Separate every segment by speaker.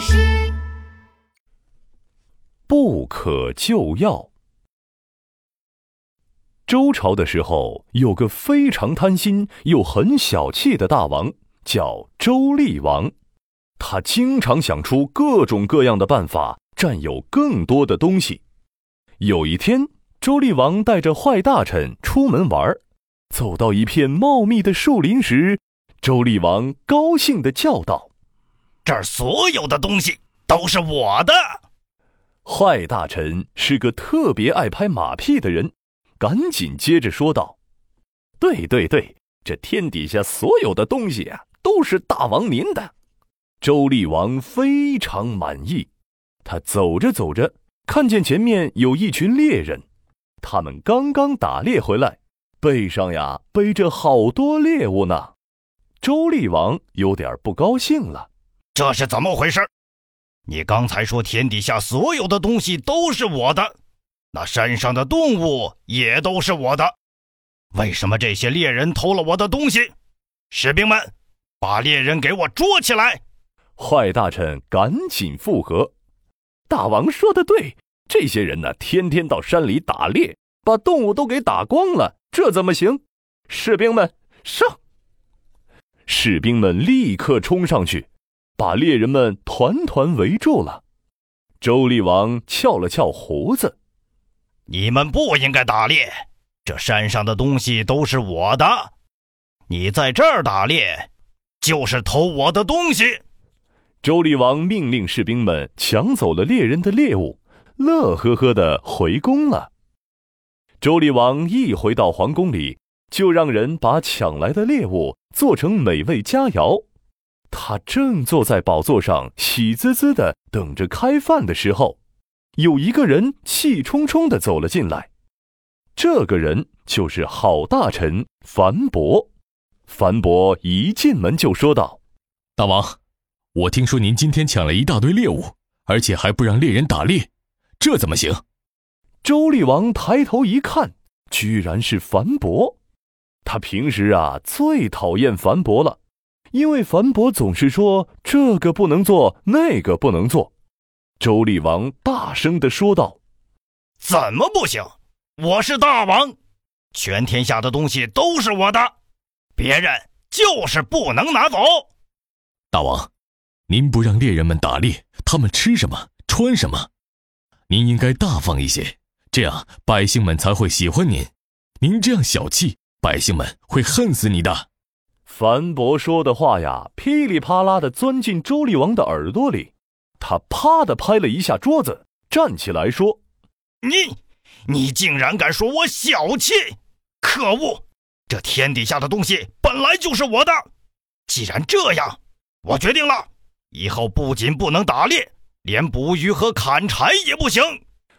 Speaker 1: 师。
Speaker 2: 不可救药。周朝的时候，有个非常贪心又很小气的大王，叫周厉王。他经常想出各种各样的办法，占有更多的东西。有一天，周厉王带着坏大臣出门玩，走到一片茂密的树林时，周厉王高兴地叫道：“
Speaker 3: 这儿所有的东西都是我的！”
Speaker 2: 坏大臣是个特别爱拍马屁的人，赶紧接着说道：“对对对，这天底下所有的东西啊，都是大王您的。”周厉王非常满意。他走着走着，看见前面有一群猎人，他们刚刚打猎回来，背上呀背着好多猎物呢。周厉王有点不高兴了：“
Speaker 3: 这是怎么回事？”你刚才说天底下所有的东西都是我的，那山上的动物也都是我的，为什么这些猎人偷了我的东西？士兵们，把猎人给我捉起来！
Speaker 2: 坏大臣赶紧附和：“大王说的对，这些人呢，天天到山里打猎，把动物都给打光了，这怎么行？士兵们上！”士兵们立刻冲上去。把猎人们团团围住了。周厉王翘了翘胡子：“
Speaker 3: 你们不应该打猎，这山上的东西都是我的。你在这儿打猎，就是偷我的东西。”
Speaker 2: 周厉王命令士兵们抢走了猎人的猎物，乐呵呵的回宫了。周厉王一回到皇宫里，就让人把抢来的猎物做成美味佳肴。他正坐在宝座上，喜滋滋的等着开饭的时候，有一个人气冲冲的走了进来。这个人就是好大臣樊伯。樊伯一进门就说道：“
Speaker 4: 大王，我听说您今天抢了一大堆猎物，而且还不让猎人打猎，这怎么行？”
Speaker 2: 周厉王抬头一看，居然是樊伯。他平时啊最讨厌樊伯了。因为樊伯总是说这个不能做，那个不能做，周厉王大声的说道：“
Speaker 3: 怎么不行？我是大王，全天下的东西都是我的，别人就是不能拿走。”
Speaker 4: 大王，您不让猎人们打猎，他们吃什么穿什么？您应该大方一些，这样百姓们才会喜欢您。您这样小气，百姓们会恨死你的。
Speaker 2: 樊伯说的话呀，噼里啪啦的钻进周厉王的耳朵里。他啪的拍了一下桌子，站起来说：“
Speaker 3: 你，你竟然敢说我小气！可恶！这天底下的东西本来就是我的。既然这样，我决定了，以后不仅不能打猎，连捕鱼和砍柴也不行。”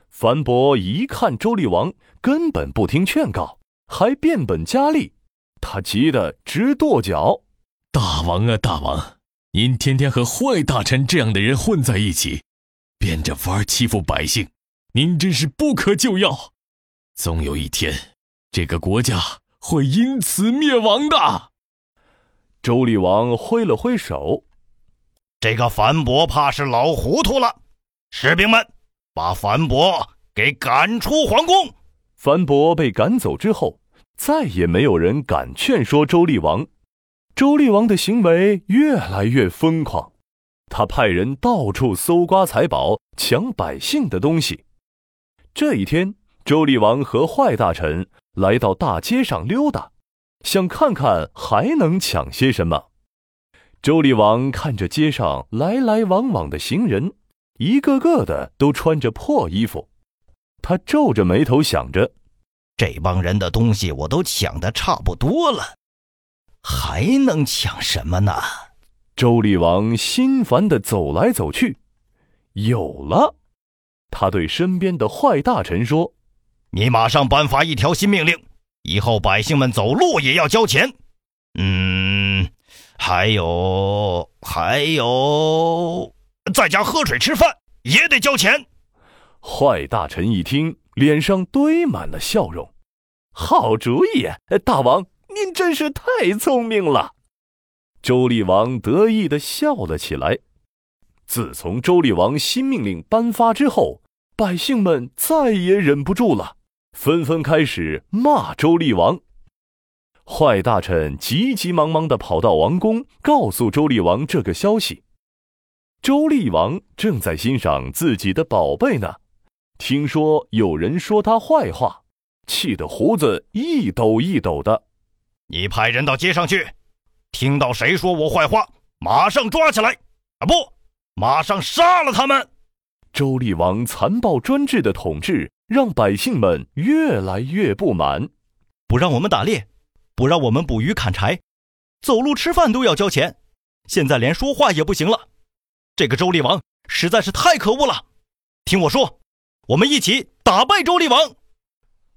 Speaker 2: 樊伯一看周厉王根本不听劝告，还变本加厉。他急得直跺脚：“
Speaker 4: 大王啊，大王，您天天和坏大臣这样的人混在一起，变着法儿欺负百姓，您真是不可救药。总有一天，这个国家会因此灭亡的。”
Speaker 2: 周厉王挥了挥手：“
Speaker 3: 这个樊伯怕是老糊涂了。士兵们，把樊伯给赶出皇宫。”
Speaker 2: 樊伯被赶走之后。再也没有人敢劝说周厉王，周厉王的行为越来越疯狂，他派人到处搜刮财宝，抢百姓的东西。这一天，周厉王和坏大臣来到大街上溜达，想看看还能抢些什么。周厉王看着街上来来往往的行人，一个个的都穿着破衣服，他皱着眉头想着。
Speaker 3: 这帮人的东西我都抢的差不多了，还能抢什么呢？
Speaker 2: 周厉王心烦的走来走去，有了，他对身边的坏大臣说：“
Speaker 3: 你马上颁发一条新命令，以后百姓们走路也要交钱。嗯，还有还有，在家喝水吃饭也得交钱。”
Speaker 2: 坏大臣一听。脸上堆满了笑容，好主意！大王，您真是太聪明了。周厉王得意的笑了起来。自从周厉王新命令颁发之后，百姓们再也忍不住了，纷纷开始骂周厉王。坏大臣急急忙忙地跑到王宫，告诉周厉王这个消息。周厉王正在欣赏自己的宝贝呢，听说有人说他坏话，气得胡子一抖一抖的。
Speaker 3: 你派人到街上去，听到谁说我坏话，马上抓起来！啊，不，马上杀了他们！
Speaker 2: 周厉王残暴专制的统治让百姓们越来越不满，
Speaker 1: 不让我们打猎。不让我们捕鱼砍柴，走路吃饭都要交钱，现在连说话也不行了。这个周厉王实在是太可恶了！听我说，我们一起打败周厉王！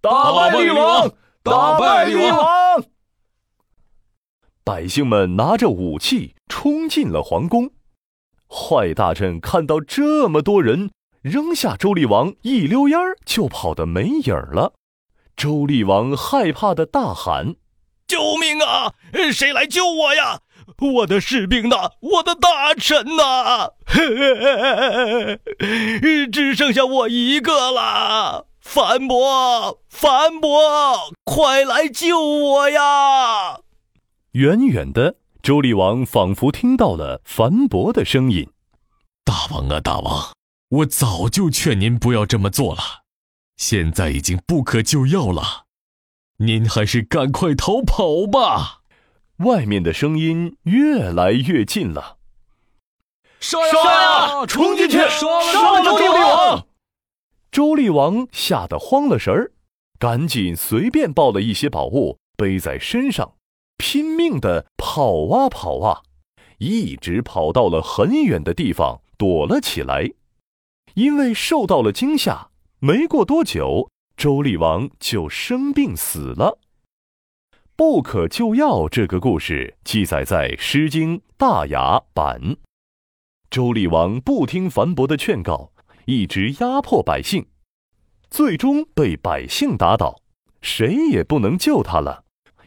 Speaker 2: 打败厉王！打败厉王！百姓们拿着武器冲进了皇宫。坏大臣看到这么多人，扔下周厉王，一溜烟儿就跑得没影儿了。周厉王害怕的大喊。
Speaker 3: 救命啊！谁来救我呀？我的士兵呢？我的大臣呢？只剩下我一个了！樊伯，樊伯，快来救我呀！
Speaker 2: 远远的，周厉王仿佛听到了樊伯的声音：“
Speaker 4: 大王啊，大王，我早就劝您不要这么做了，现在已经不可救药了。”您还是赶快逃跑吧！
Speaker 2: 外面的声音越来越近了。
Speaker 5: 杀呀！冲进去！杀了周厉王！
Speaker 2: 周厉王吓得慌了神儿，赶紧随便抱了一些宝物背在身上，拼命的跑啊跑啊，一直跑到了很远的地方躲了起来。因为受到了惊吓，没过多久。周厉王就生病死了。不可救药这个故事记载在《诗经·大雅》版。周厉王不听樊伯的劝告，一直压迫百姓，最终被百姓打倒，谁也不能救他了。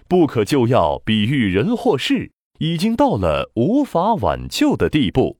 Speaker 2: 不可救药比喻人或事已经到了无法挽救的地步。